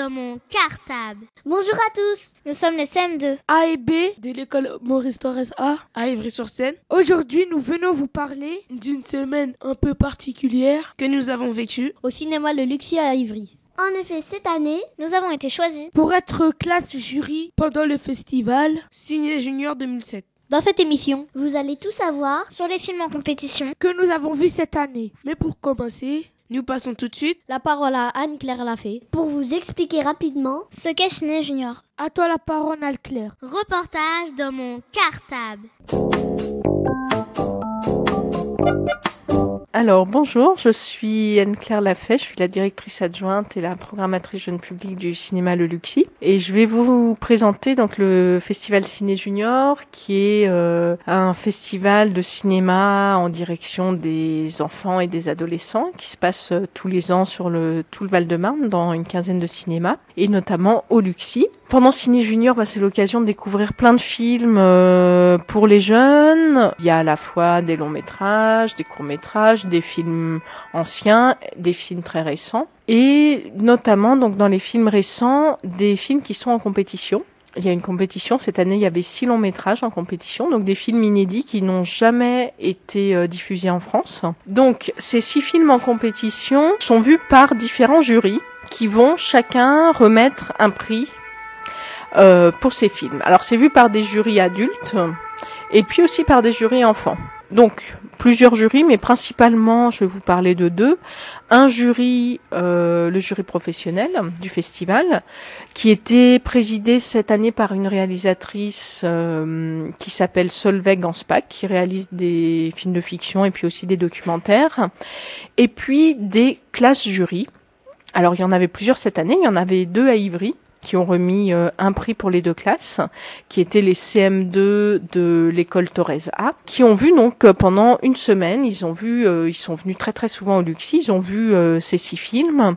Dans mon cartable. Bonjour à tous, nous sommes les CM2 A et B de l'école Maurice Torres A à Ivry-sur-Seine. Aujourd'hui, nous venons vous parler d'une semaine un peu particulière que nous avons vécue au cinéma Le Luxi à Ivry. En effet, cette année, nous avons été choisis pour être classe jury pendant le festival Ciné Junior 2007. Dans cette émission, vous allez tout savoir sur les films en compétition que nous avons vus cette année. Mais pour commencer, nous passons tout de suite la parole à Anne-Claire Lafay pour vous expliquer rapidement ce qu'est Ciné Junior. À toi la parole, Anne-Claire. Reportage dans mon cartable. Alors bonjour, je suis Anne-Claire Lafay, je suis la directrice adjointe et la programmatrice jeune public du cinéma Le Luxi et je vais vous présenter donc le festival Ciné Junior qui est euh, un festival de cinéma en direction des enfants et des adolescents qui se passe euh, tous les ans sur le tout le Val-de-Marne dans une quinzaine de cinémas et notamment au Luxi. Pendant Ciné Junior, bah, c'est l'occasion de découvrir plein de films euh, pour les jeunes. Il y a à la fois des longs métrages, des courts métrages, des films anciens, des films très récents, et notamment donc dans les films récents, des films qui sont en compétition. Il y a une compétition cette année, il y avait six longs métrages en compétition, donc des films inédits qui n'ont jamais été euh, diffusés en France. Donc ces six films en compétition sont vus par différents jurys qui vont chacun remettre un prix euh, pour ces films. Alors c'est vu par des jurys adultes et puis aussi par des jurys enfants. Donc plusieurs jurys, mais principalement, je vais vous parler de deux. Un jury, euh, le jury professionnel du festival, qui était présidé cette année par une réalisatrice euh, qui s'appelle Solveig Ganspack, qui réalise des films de fiction et puis aussi des documentaires. Et puis des classes jurys. Alors il y en avait plusieurs cette année, il y en avait deux à Ivry qui ont remis euh, un prix pour les deux classes, qui étaient les CM2 de l'école Torres A, qui ont vu donc euh, pendant une semaine, ils ont vu, euh, ils sont venus très très souvent au Luxi, ils ont vu ces six films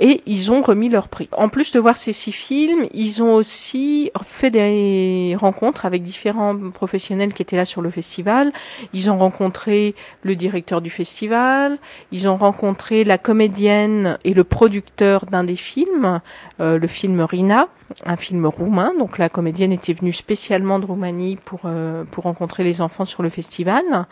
et ils ont remis leur prix. En plus de voir ces six films, ils ont aussi fait des rencontres avec différents professionnels qui étaient là sur le festival. Ils ont rencontré le directeur du festival, ils ont rencontré la comédienne et le producteur d'un des films, le film Un film roumain. Donc la comédienne était venue spécialement de Roumanie pour, euh, pour rencontrer les enfants sur le festival.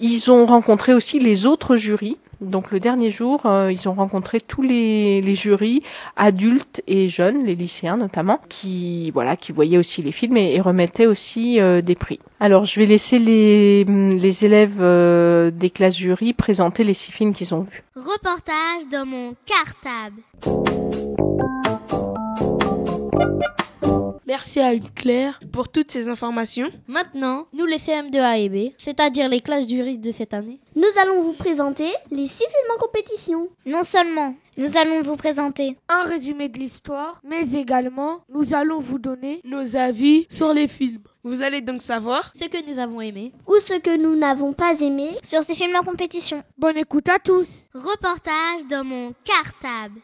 Ils ont rencontré aussi les autres jurys. Donc le dernier jour, euh, ils ont rencontré tous les, les, jurys adultes et jeunes, les lycéens notamment, qui voilà, qui voyaient aussi les films et, et remettaient aussi euh, des prix. Alors je vais laisser les, les élèves des classes jury présenter les six films qu'ils ont vus. Reportage dans mon cartable. Merci à Claire pour toutes ces informations. Maintenant, nous les CM2A et B, c'est-à-dire les classes jury de cette année, nous allons vous présenter les six films en compétition. Non seulement, nous allons vous présenter un résumé de l'histoire, mais également, nous allons vous donner nos avis sur les films. Vous allez donc savoir ce que nous avons aimé ou ce que nous n'avons pas aimé sur ces films en compétition. Bonne écoute à tous. Reportage dans mon cartable.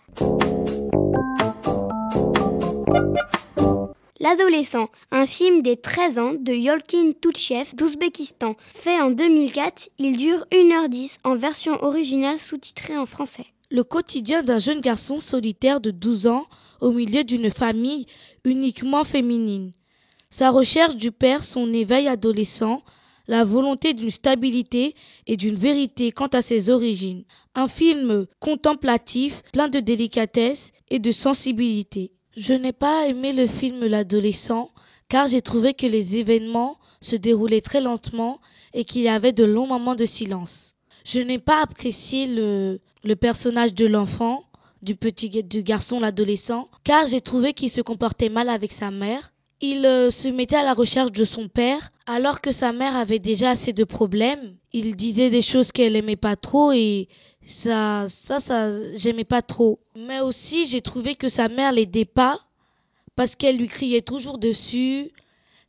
L'adolescent, un film des 13 ans de Yolkin Toutchev d'Ouzbékistan. Fait en 2004, il dure 1h10 en version originale sous-titrée en français. Le quotidien d'un jeune garçon solitaire de 12 ans au milieu d'une famille uniquement féminine. Sa recherche du père, son éveil adolescent, la volonté d'une stabilité et d'une vérité quant à ses origines. Un film contemplatif, plein de délicatesse et de sensibilité. Je n'ai pas aimé le film L'adolescent car j'ai trouvé que les événements se déroulaient très lentement et qu'il y avait de longs moments de silence. Je n'ai pas apprécié le, le personnage de l'enfant, du petit du garçon, l'adolescent, car j'ai trouvé qu'il se comportait mal avec sa mère. Il euh, se mettait à la recherche de son père, alors que sa mère avait déjà assez de problèmes. Il disait des choses qu'elle aimait pas trop et ça, ça, ça, j'aimais pas trop. Mais aussi, j'ai trouvé que sa mère l'aidait pas parce qu'elle lui criait toujours dessus.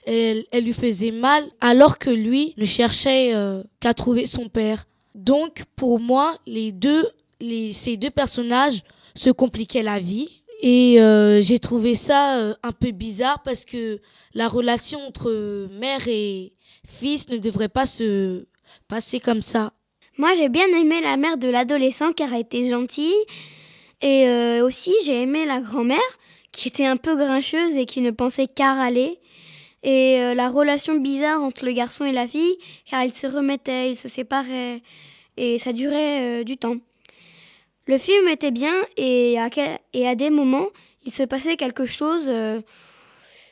Elle, elle lui faisait mal, alors que lui ne cherchait euh, qu'à trouver son père. Donc, pour moi, les deux, les, ces deux personnages se compliquaient la vie. Et euh, j'ai trouvé ça euh, un peu bizarre parce que la relation entre mère et fils ne devrait pas se passer comme ça. Moi, j'ai bien aimé la mère de l'adolescent car elle était gentille. Et euh, aussi, j'ai aimé la grand-mère qui était un peu grincheuse et qui ne pensait qu'à râler. Et euh, la relation bizarre entre le garçon et la fille car ils se remettaient, ils se séparaient. Et ça durait euh, du temps. Le film était bien et à, et à des moments, il se passait quelque chose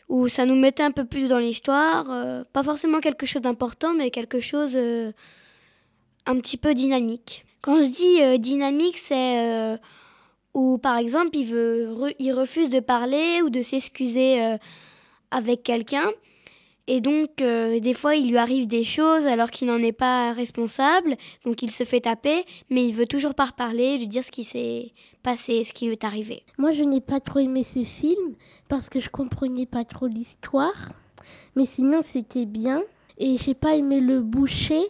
où ça nous mettait un peu plus dans l'histoire. pas forcément quelque chose d'important, mais quelque chose un petit peu dynamique. Quand je dis euh, dynamique, c'est euh, où par exemple il, veut, il refuse de parler ou de s'excuser euh, avec quelqu'un. Et donc, des fois, il lui arrive des choses alors qu'il n'en est pas responsable. Donc, il se fait taper, mais il veut toujours pas reparler, lui dire ce qui s'est passé, ce qui lui est arrivé. Moi, je n'ai pas trop aimé ce film parce que je comprenais pas trop l'histoire. Mais sinon, c'était bien. Et j'ai pas aimé le boucher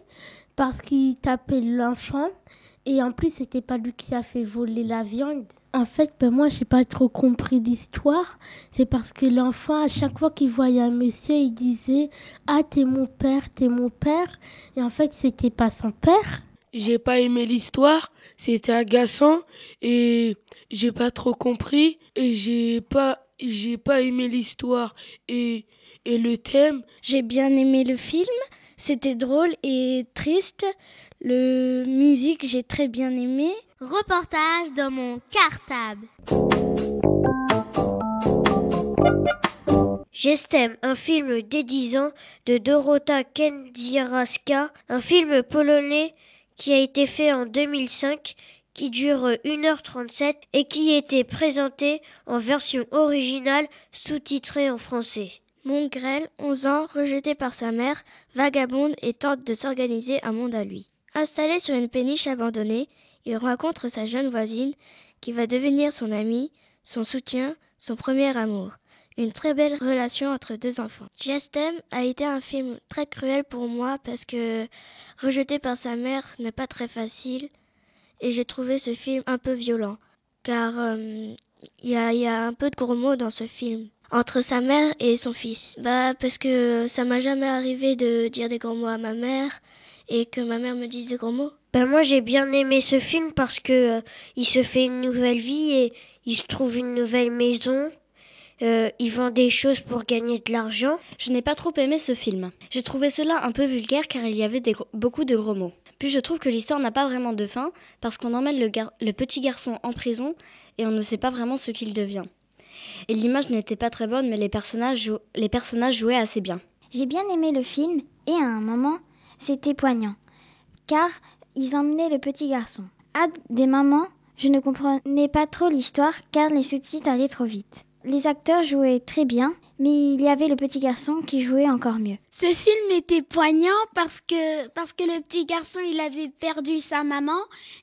parce qu'il tapait l'enfant. Et en plus, c'était pas lui qui a fait voler la viande. En fait, ben moi, j'ai pas trop compris l'histoire. C'est parce que l'enfant, à chaque fois qu'il voyait un monsieur, il disait Ah, t'es mon père, t'es mon père. Et en fait, c'était pas son père. J'ai pas aimé l'histoire, c'était agaçant et j'ai pas trop compris et j'ai pas j'ai pas aimé l'histoire et et le thème. J'ai bien aimé le film, c'était drôle et triste. Le musique, j'ai très bien aimé. Reportage dans mon cartable. Gestem, un film des 10 ans de Dorota Kędzierska, un film polonais qui a été fait en 2005, qui dure 1h37 et qui était présenté en version originale sous-titrée en français. Mongrel, 11 ans, rejeté par sa mère, vagabonde et tente de s'organiser un monde à lui. Installé sur une péniche abandonnée, il rencontre sa jeune voisine qui va devenir son amie, son soutien, son premier amour. Une très belle relation entre deux enfants. Gestem a été un film très cruel pour moi parce que rejeté par sa mère n'est pas très facile et j'ai trouvé ce film un peu violent car euh, il y, y a un peu de gros mots dans ce film entre sa mère et son fils. Bah parce que ça m'a jamais arrivé de dire des gros mots à ma mère et que ma mère me dise des gros mots. Ben moi j'ai bien aimé ce film parce que euh, il se fait une nouvelle vie et il se trouve une nouvelle maison. Euh, il vend des choses pour gagner de l'argent. Je n'ai pas trop aimé ce film. J'ai trouvé cela un peu vulgaire car il y avait des gros- beaucoup de gros mots. Puis je trouve que l'histoire n'a pas vraiment de fin parce qu'on emmène le, gar- le petit garçon en prison et on ne sait pas vraiment ce qu'il devient. Et l'image n'était pas très bonne mais les personnages, jouaient assez bien. J'ai bien aimé le film et à un moment, c'était poignant. Car ils emmenaient le petit garçon. À des moments, je ne comprenais pas trop l'histoire car les sous-titres allaient trop vite. Les acteurs jouaient très bien, mais il y avait le petit garçon qui jouait encore mieux. Ce film était poignant parce que, parce que le petit garçon, il avait perdu sa maman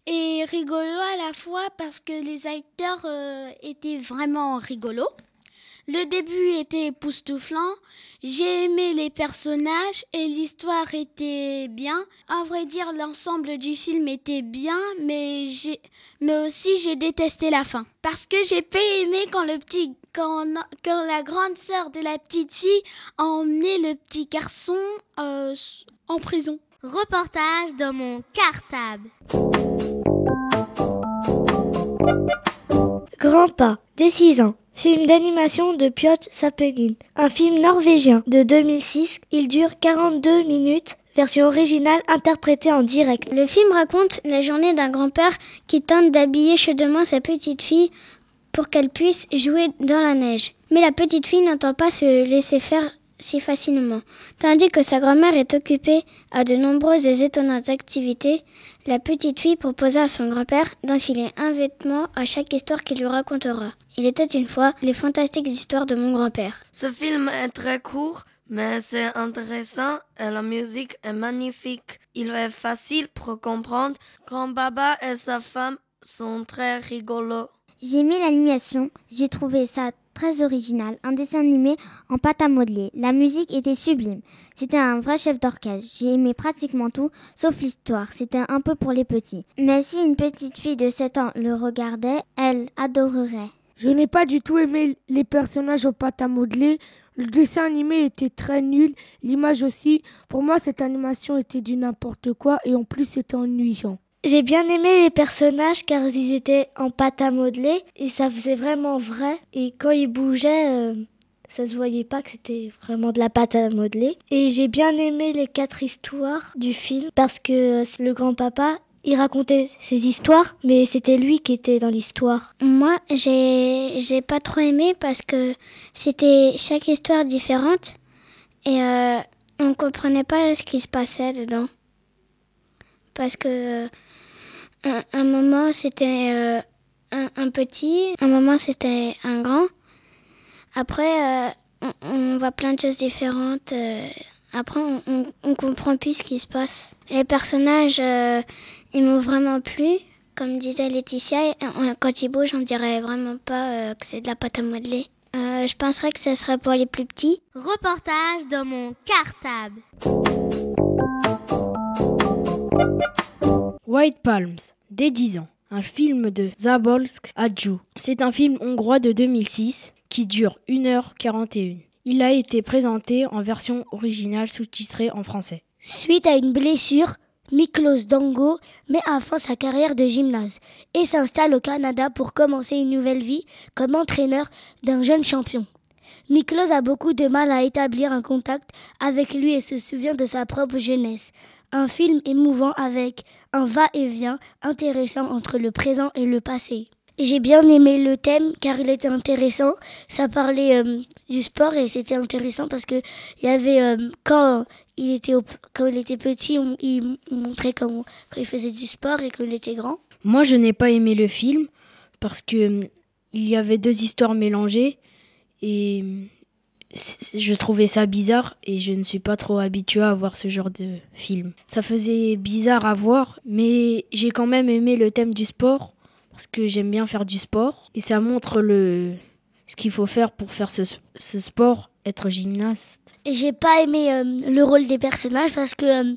et rigolo à la fois parce que les acteurs euh, étaient vraiment rigolos. Le début était époustouflant, j'ai aimé les personnages et l'histoire était bien. À vrai dire, l'ensemble du film était bien, mais mais aussi j'ai détesté la fin. Parce que j'ai pas aimé quand le petit, quand, quand la grande sœur de la petite fille a emmené le petit garçon euh, en prison. Reportage dans mon cartable. Grand pas, des 6 ans. Film d'animation de Piotr Sapegin. Un film norvégien de 2006. Il dure 42 minutes. Version originale interprétée en direct. Le film raconte la journée d'un grand-père qui tente d'habiller chaudement sa petite fille pour qu'elle puisse jouer dans la neige. Mais la petite fille n'entend pas se laisser faire si facilement. Tandis que sa grand-mère est occupée à de nombreuses et étonnantes activités, la petite fille proposa à son grand-père d'enfiler un vêtement à chaque histoire qu'il lui racontera. Il était une fois les fantastiques histoires de mon grand-père. Ce film est très court, mais c'est intéressant et la musique est magnifique. Il est facile pour comprendre. Grand Baba et sa femme sont très rigolos. J'ai aimé l'animation, j'ai trouvé ça très original, un dessin animé en pâte à modeler. La musique était sublime. C'était un vrai chef d'orchestre. J'ai aimé pratiquement tout, sauf l'histoire. C'était un peu pour les petits. Mais si une petite fille de 7 ans le regardait, elle adorerait. Je n'ai pas du tout aimé les personnages en pâte à modeler. Le dessin animé était très nul, l'image aussi. Pour moi, cette animation était du n'importe quoi et en plus c'était ennuyant. J'ai bien aimé les personnages car ils étaient en pâte à modeler et ça faisait vraiment vrai. Et quand ils bougeaient, euh, ça se voyait pas que c'était vraiment de la pâte à modeler. Et j'ai bien aimé les quatre histoires du film parce que le grand-papa, il racontait ses histoires, mais c'était lui qui était dans l'histoire. Moi, j'ai j'ai pas trop aimé parce que c'était chaque histoire différente et euh, on comprenait pas ce qui se passait dedans. Parce que un, moment c'était euh, un, un, petit, un moment c'était un grand. Après, euh, on, on, voit plein de choses différentes. Euh, après, on, on, on, comprend plus ce qui se passe. Les personnages, euh, ils m'ont vraiment plu. Comme disait Laetitia, quand ils bougent, on dirait vraiment pas euh, que c'est de la pâte à modeler. Euh, je penserais que ce serait pour les plus petits. Reportage dans mon cartable. White Palms, dès 10 ans, un film de Zabolsk Adjou. C'est un film hongrois de 2006 qui dure 1h41. Il a été présenté en version originale sous-titrée en français. Suite à une blessure, Miklos Dango met à fin sa carrière de gymnase et s'installe au Canada pour commencer une nouvelle vie comme entraîneur d'un jeune champion. Miklos a beaucoup de mal à établir un contact avec lui et se souvient de sa propre jeunesse. Un film émouvant avec un va-et-vient intéressant entre le présent et le passé. J'ai bien aimé le thème car il était intéressant. Ça parlait euh, du sport et c'était intéressant parce que il y avait euh, quand il était quand il était petit, on, il montrait quand, quand il faisait du sport et quand il était grand. Moi, je n'ai pas aimé le film parce que il y avait deux histoires mélangées et je trouvais ça bizarre et je ne suis pas trop habituée à voir ce genre de film. Ça faisait bizarre à voir, mais j'ai quand même aimé le thème du sport parce que j'aime bien faire du sport et ça montre le ce qu'il faut faire pour faire ce, ce sport, être gymnaste. Et j'ai pas aimé euh, le rôle des personnages parce que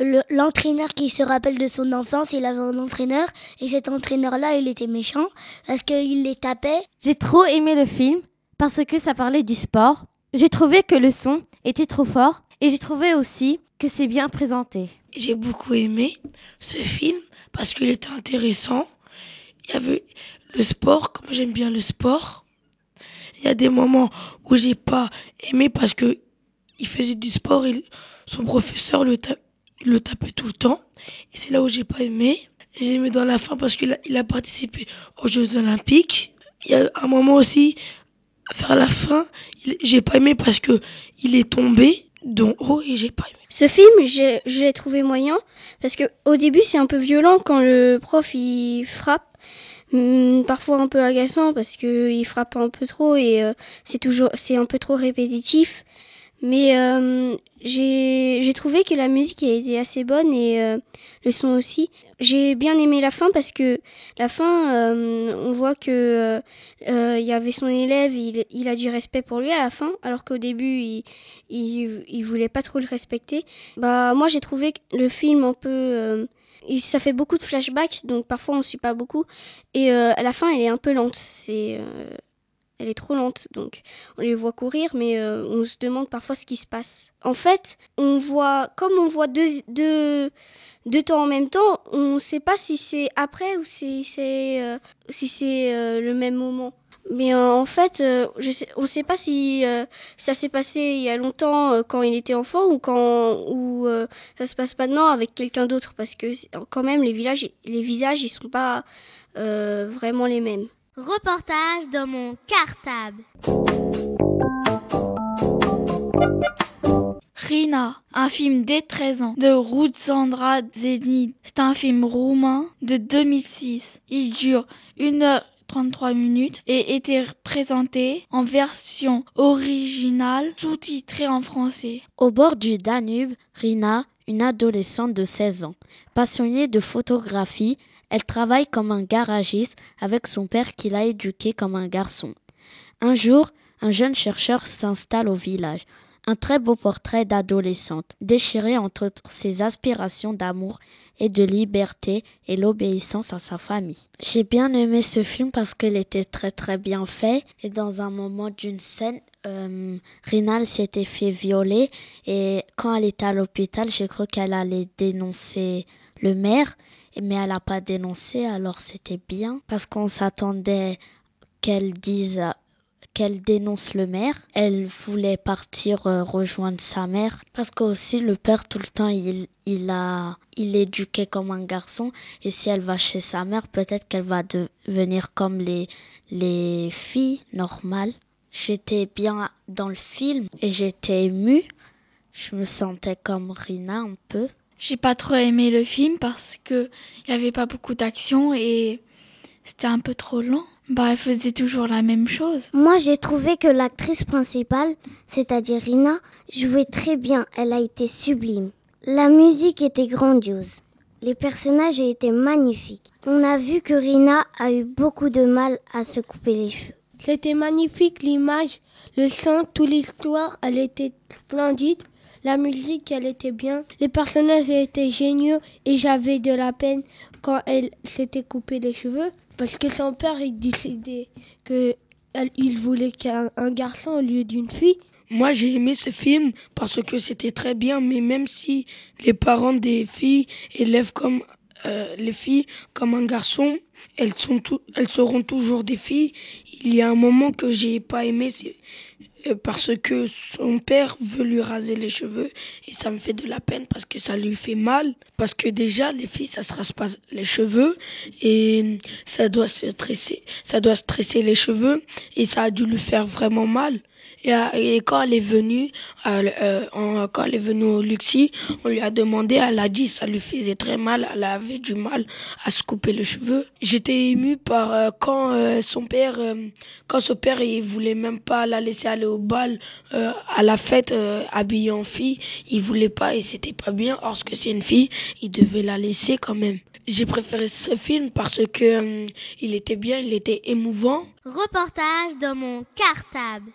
euh, l'entraîneur qui se rappelle de son enfance, il avait un entraîneur et cet entraîneur-là, il était méchant parce qu'il les tapait. J'ai trop aimé le film parce que ça parlait du sport. J'ai trouvé que le son était trop fort et j'ai trouvé aussi que c'est bien présenté. J'ai beaucoup aimé ce film parce qu'il était intéressant il y avait le sport, comme j'aime bien le sport. Il y a des moments où j'ai pas aimé parce que il faisait du sport et son professeur le, ta le tapait tout le temps. Et c'est là où j'ai pas aimé. J'ai aimé dans la fin parce qu'il a, a participé aux Jeux Olympiques. Il y a un moment aussi, vers la fin, j'ai pas aimé parce que il est tombé d'en haut et j'ai pas aimé. Ce film, je l'ai trouvé moyen parce que au début c'est un peu violent quand le prof il frappe Hum, parfois un peu agaçant parce que il frappe un peu trop et euh, c'est toujours c'est un peu trop répétitif mais euh, j'ai trouvé que la musique été assez bonne et euh, le son aussi j'ai bien aimé la fin parce que la fin on voit que il y avait son élève il, il a du respect pour lui à la fin alors qu'au début il, il il voulait pas trop le respecter bah moi j'ai trouvé le film un peu ça fait beaucoup de flashbacks, donc parfois on suit pas beaucoup. Et euh, à la fin, elle est un peu lente. C'est, euh, elle est trop lente, donc on les voit courir, mais euh, on se demande parfois ce qui se passe. En fait, on voit, comme on voit deux, deux, deux temps en même temps, on ne sait pas si c'est après ou si c'est, si c'est le même moment. Mais euh, en fait, euh, on ne sait pas si euh, ça s'est passé il y a longtemps quand il était enfant ou quand ou ça se passe maintenant avec quelqu'un d'autre parce que quand même les les visages, ils sont pas vraiment les mêmes. Reportage dans mon cartable. Rina, un film dès 13 ans de Rutsandra Zenit. C'est un film roumain de 2006. Il dure une heure 33 minutes et était présenté en version originale sous-titrée en français. Au bord du Danube, Rina, une adolescente de 16 ans, passionnée de photographie, elle travaille comme un garagiste avec son père qui l'a éduqué comme un garçon. Un jour, un jeune chercheur s'installe au village. Un très beau portrait d'adolescente, déchirée entre ses aspirations d'amour et de liberté et l'obéissance à sa famille. J'ai bien aimé ce film parce qu'il était très très bien fait et dans un moment d'une scène, euh, Rinal s'était fait violer et quand elle était à l'hôpital, j'ai cru qu'elle allait dénoncer le maire, mais elle n'a pas dénoncé, alors c'était bien parce qu'on s'attendait qu'elle dise qu'elle dénonce le maire. Elle voulait partir euh, rejoindre sa mère parce que aussi le père tout le temps il, il a il éduqué comme un garçon et si elle va chez sa mère peut-être qu'elle va devenir comme les les filles normales. J'étais bien dans le film et j'étais émue. Je me sentais comme Rina un peu. J'ai pas trop aimé le film parce que il y avait pas beaucoup d'action et c'était un peu trop lent. Bah, elle faisait toujours la même chose. Moi, j'ai trouvé que l'actrice principale, c'est-à-dire Rina, jouait très bien. Elle a été sublime. La musique était grandiose. Les personnages étaient magnifiques. On a vu que Rina a eu beaucoup de mal à se couper les cheveux. C'était magnifique l'image, le son, toute l'histoire, elle était splendide. La musique, elle était bien. Les personnages étaient géniaux et j'avais de la peine quand elle s'était coupé les cheveux. Parce que son père, il décidait qu'il voulait qu'un garçon au lieu d'une fille. Moi, j'ai aimé ce film parce que c'était très bien, mais même si les parents des filles élèvent comme euh, les filles comme un garçon, elles, sont elles seront toujours des filles. Il y a un moment que j'ai pas aimé, parce que son père veut lui raser les cheveux et ça me fait de la peine parce que ça lui fait mal. Parce que déjà les filles ça se rase pas les cheveux et ça doit se stresser ça doit stresser les cheveux et ça a dû lui faire vraiment mal et, quand elle est venue, euh, quand elle est venue au Luxi, on lui a demandé, elle a dit, ça lui faisait très mal, elle avait du mal à se couper les cheveux. J'étais émue par euh, quand euh, son père, quand son père, il voulait même pas la laisser aller au bal, à la fête, habillée en fille, il voulait pas et c'était pas bien. Or, que c'est une fille, il devait la laisser quand même. J'ai préféré ce film parce que il était bien, il était émouvant. Reportage dans mon cartable.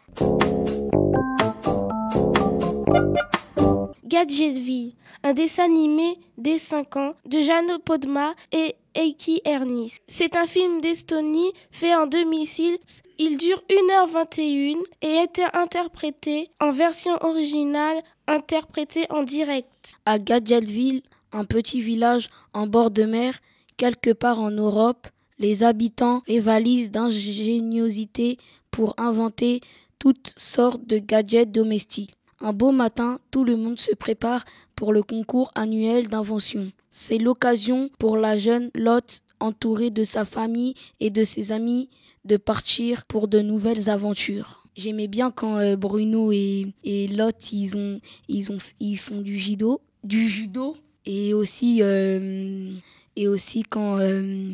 Gadgetville, un dessin animé des 5 ans de Jano Podma et Eiki Ernis. C'est un film d'Estonie fait en 2006. Il dure 1h21 et a été interprété en version originale, interprété en direct. À Gadgetville, un petit village en bord de mer, quelque part en Europe, les habitants rivalisent d'ingéniosité pour inventer toutes sortes de gadgets domestiques. Un beau matin, tout le monde se prépare pour le concours annuel d'invention. C'est l'occasion pour la jeune Lotte, entourée de sa famille et de ses amis, de partir pour de nouvelles aventures. J'aimais bien quand euh, Bruno et, et Lotte, ils, ont, ils, ont, ils font du judo, du judo et aussi, euh, et aussi quand, euh,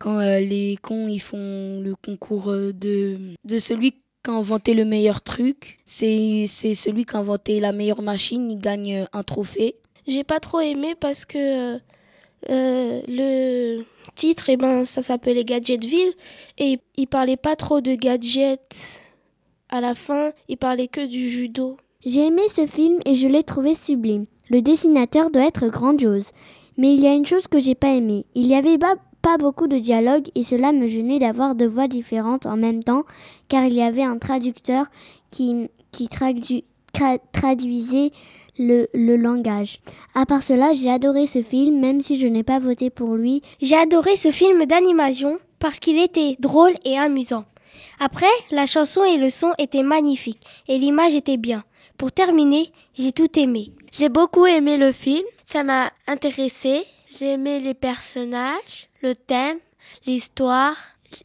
quand les cons ils font le concours de, de celui qui a inventé le meilleur truc. C'est celui qui a inventé la meilleure machine, il gagne un trophée. J'ai pas trop aimé parce que euh, le titre, eh ben, ça s'appelait Gadgetville et il parlait pas trop de gadgets. À la fin, il parlait que du judo. J'ai aimé ce film et je l'ai trouvé sublime. Le dessinateur doit être grandiose. Mais il y a une chose que j'ai pas aimé. Il y avait pas, pas beaucoup de dialogue et cela me gênait d'avoir deux voix différentes en même temps car il y avait un traducteur qui, qui traduisait le, le, langage. À part cela, j'ai adoré ce film même si je n'ai pas voté pour lui. J'ai adoré ce film d'animation parce qu'il était drôle et amusant. Après, la chanson et le son étaient magnifiques et l'image était bien. Pour terminer, j'ai tout aimé. J'ai beaucoup aimé le film, ça m'a intéressé. J'ai aimé les personnages, le thème, l'histoire.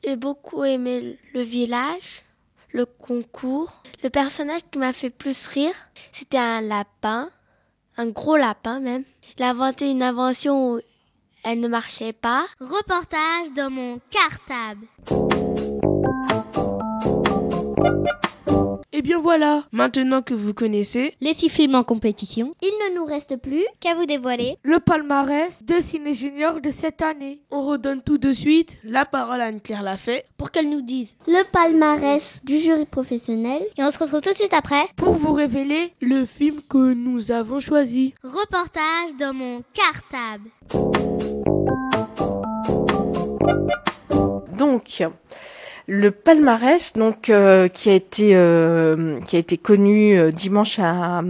J'ai beaucoup aimé le village, le concours. Le personnage qui m'a fait plus rire, c'était un lapin, un gros lapin même. Il a inventé une invention où elle ne marchait pas. Reportage dans mon cartable. Eh bien voilà. Maintenant que vous connaissez les six films en compétition, il ne nous reste plus qu'à vous dévoiler le palmarès de Ciné Junior de cette année. On redonne tout de suite la parole à Anne-Claire Lafay pour qu'elle nous dise le palmarès du jury professionnel. Et on se retrouve tout de suite après pour vous révéler le film que nous avons choisi. Reportage dans mon cartable. Donc, le palmarès, donc euh, qui a été euh, qui a été connu euh, dimanche à,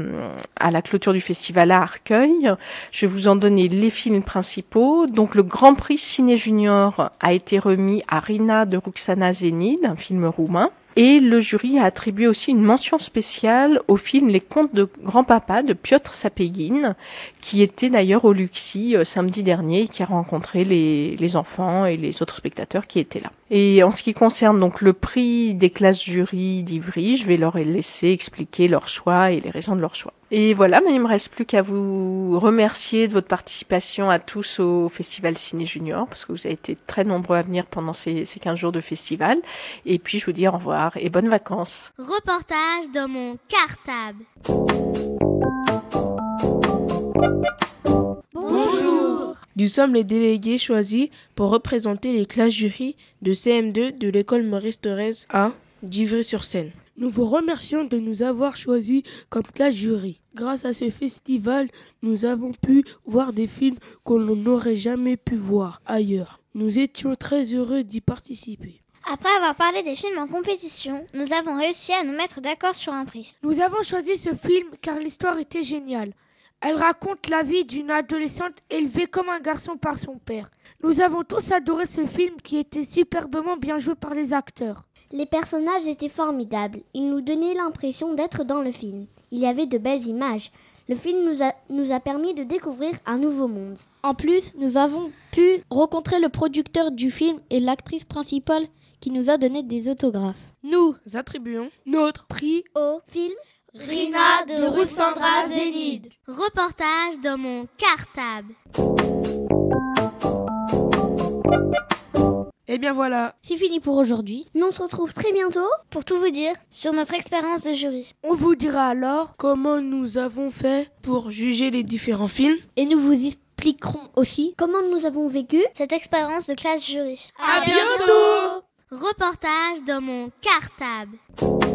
à la clôture du festival à Arcueil. Je vais vous en donner les films principaux. Donc le Grand Prix Ciné Junior a été remis à Rina de Ruxana Zenid, un film roumain. Et le jury a attribué aussi une mention spéciale au film Les Contes de Grand-Papa de Piotr Sapegin, qui était d'ailleurs au Luxi samedi dernier et qui a rencontré les, les enfants et les autres spectateurs qui étaient là. Et en ce qui concerne donc le prix des classes jury d'Ivry, je vais leur laisser expliquer leur choix et les raisons de leur choix. Et voilà, mais il me reste plus qu'à vous remercier de votre participation à tous au Festival Ciné Junior, parce que vous avez été très nombreux à venir pendant ces, ces 15 jours de festival. Et puis je vous dis au revoir et bonnes vacances. Reportage dans mon cartable. Bonjour. Nous sommes les délégués choisis pour représenter les classes jury de CM2 de l'école Maurice Thorez à d'Ivry-sur-Seine. Nous vous remercions de nous avoir choisis comme classe jury. Grâce à ce festival, nous avons pu voir des films qu'on n'aurait jamais pu voir ailleurs. Nous étions très heureux d'y participer. Après avoir parlé des films en compétition, nous avons réussi à nous mettre d'accord sur un prix. Nous avons choisi ce film car l'histoire était géniale. Elle raconte la vie d'une adolescente élevée comme un garçon par son père. Nous avons tous adoré ce film qui était superbement bien joué par les acteurs. Les personnages étaient formidables. Ils nous donnaient l'impression d'être dans le film. Il y avait de belles images. Le film nous a, nous a permis de découvrir un nouveau monde. En plus, nous avons pu rencontrer le producteur du film et l'actrice principale qui nous a donné des autographes. Nous attribuons notre prix au film Rina de Roussandra Zénide. Reportage dans mon cartable. Et bien voilà. C'est fini pour aujourd'hui. Nous on se retrouve très bientôt pour tout vous dire sur notre expérience de jury. On vous dira alors comment nous avons fait pour juger les différents films. Et nous vous expliquerons aussi comment nous avons vécu cette expérience de classe jury. À, bientôt. Reportage dans mon cartable.